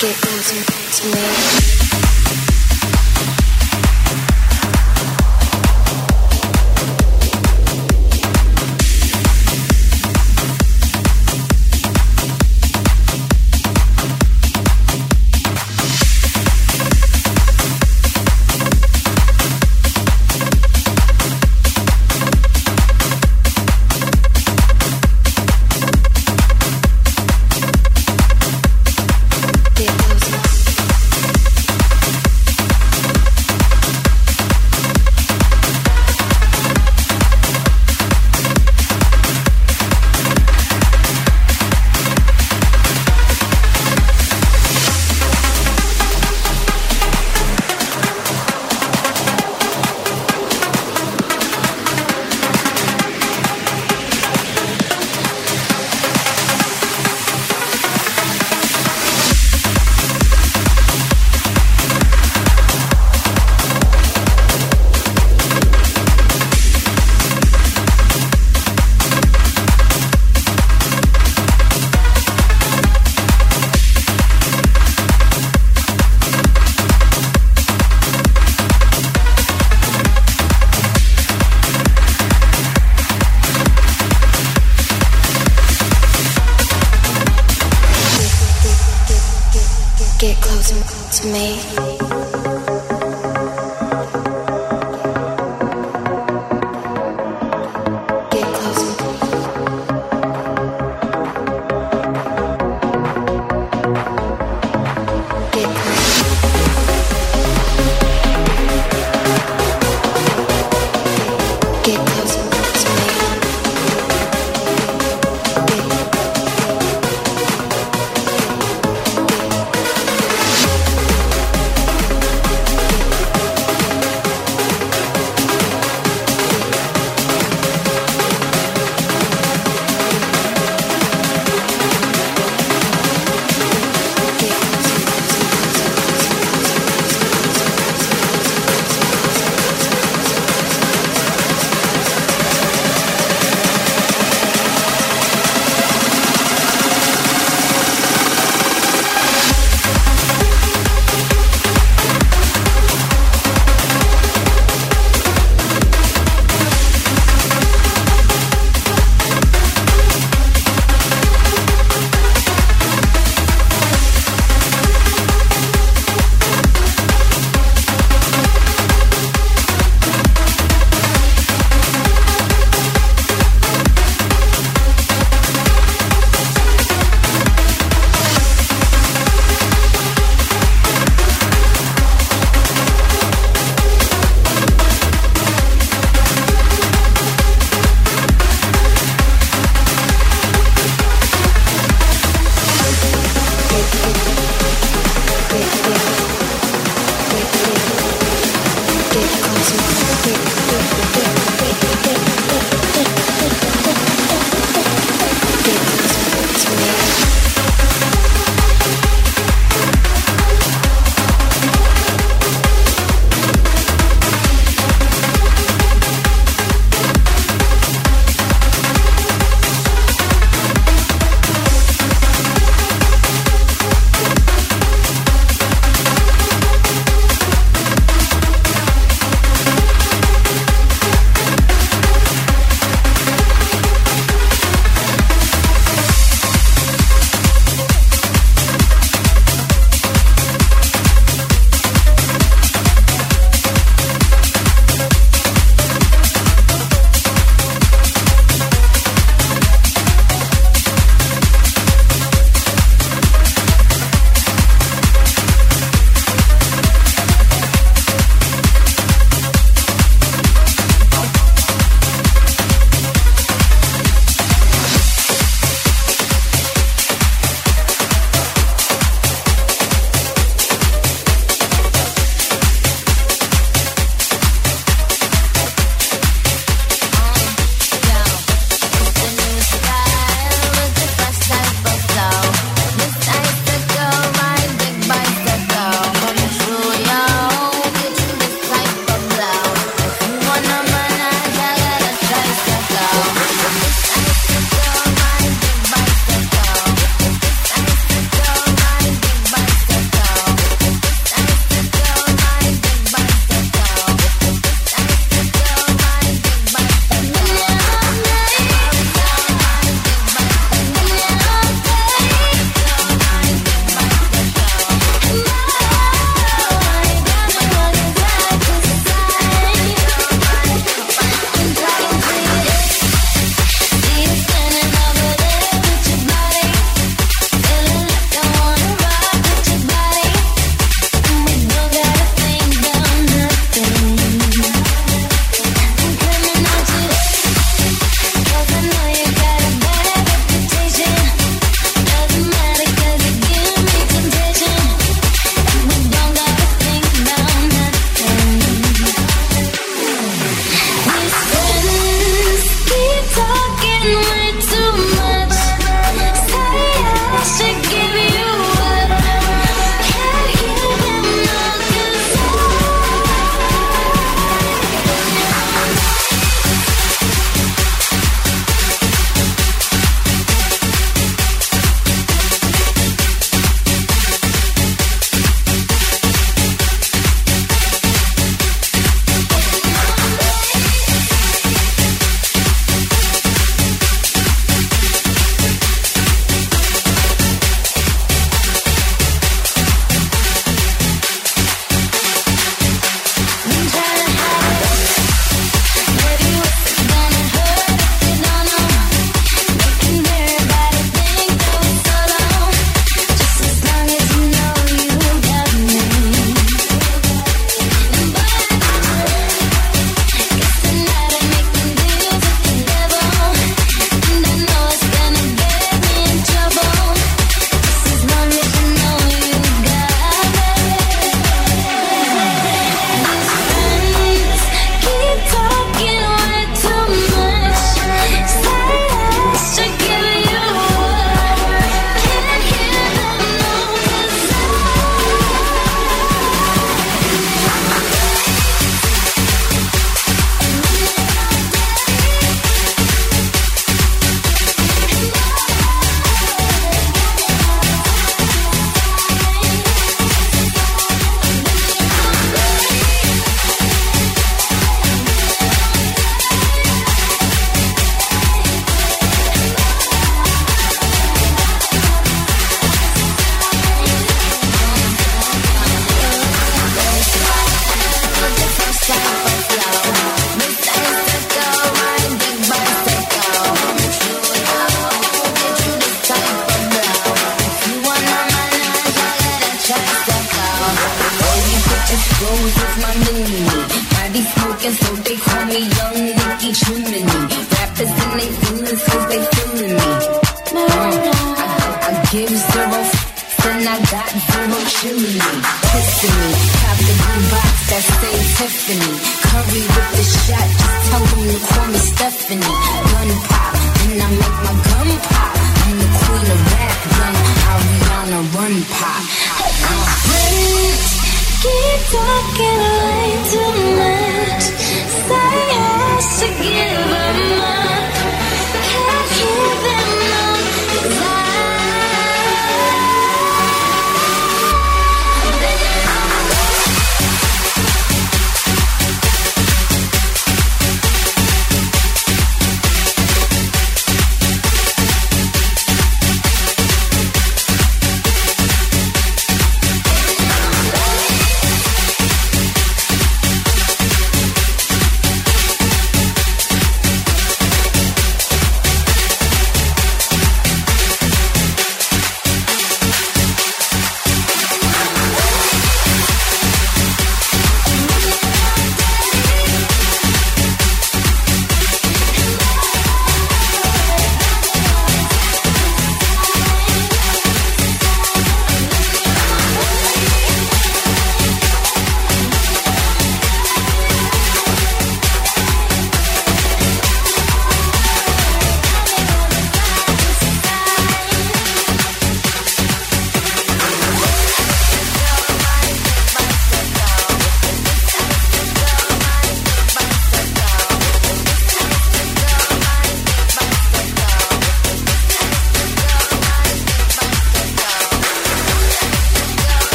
Get closer to me.